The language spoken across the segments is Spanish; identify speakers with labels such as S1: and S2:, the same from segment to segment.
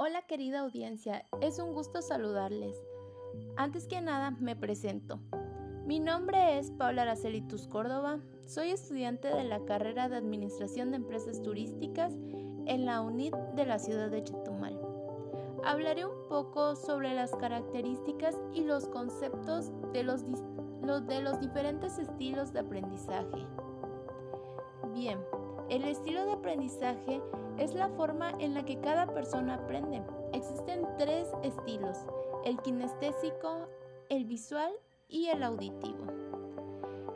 S1: Hola querida audiencia, es un gusto saludarles. Antes que nada, me presento. Mi nombre es Paula Aracelitus Córdoba, soy estudiante de la carrera de Administración de Empresas Turísticas en la UNIT de la ciudad de Chetumal. Hablaré un poco sobre las características y los conceptos de los, de los diferentes estilos de aprendizaje. Bien, el estilo de aprendizaje es la forma en la que cada persona aprende. Existen tres estilos, el kinestésico, el visual y el auditivo.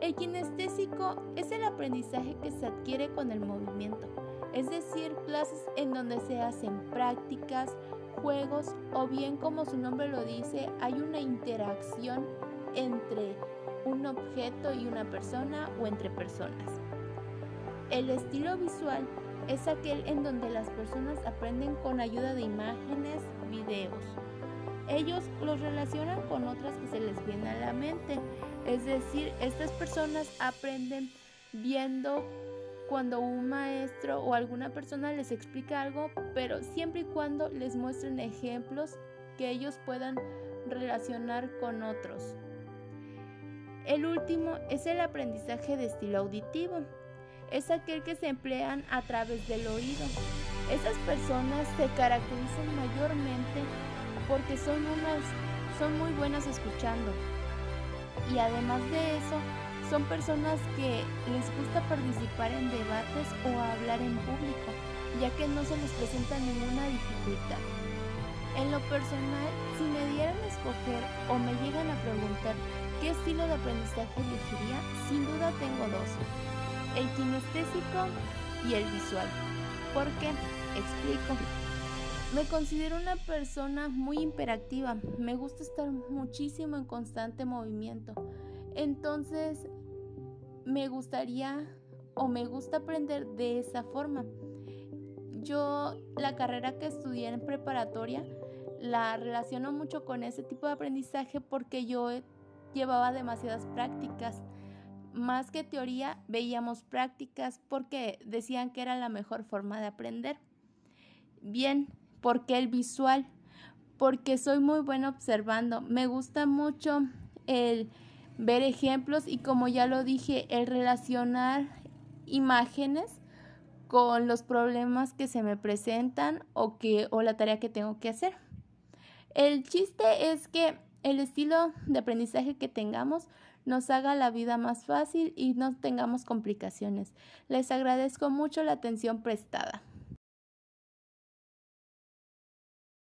S1: El kinestésico es el aprendizaje que se adquiere con el movimiento, es decir, clases en donde se hacen prácticas, juegos o bien como su nombre lo dice, hay una interacción entre un objeto y una persona o entre personas. El estilo visual es aquel en donde las personas aprenden con ayuda de imágenes, videos. Ellos los relacionan con otras que se les viene a la mente. Es decir, estas personas aprenden viendo cuando un maestro o alguna persona les explica algo, pero siempre y cuando les muestren ejemplos que ellos puedan relacionar con otros. El último es el aprendizaje de estilo auditivo es aquel que se emplean a través del oído. Esas personas se caracterizan mayormente porque son unas son muy buenas escuchando. Y además de eso, son personas que les gusta participar en debates o hablar en público, ya que no se les presenta ninguna dificultad. En lo personal, si me dieran a escoger o me llegan a preguntar qué estilo de aprendizaje elegiría, sin duda tengo dos el kinestésico y el visual. ¿Por qué? Explico. Me considero una persona muy imperactiva. Me gusta estar muchísimo en constante movimiento. Entonces, me gustaría o me gusta aprender de esa forma. Yo la carrera que estudié en preparatoria la relaciono mucho con ese tipo de aprendizaje porque yo llevaba demasiadas prácticas más que teoría, veíamos prácticas porque decían que era la mejor forma de aprender. Bien, ¿por qué el visual? Porque soy muy buena observando. Me gusta mucho el ver ejemplos y como ya lo dije, el relacionar imágenes con los problemas que se me presentan o que o la tarea que tengo que hacer. El chiste es que el estilo de aprendizaje que tengamos nos haga la vida más fácil y no tengamos complicaciones. Les agradezco mucho la atención prestada.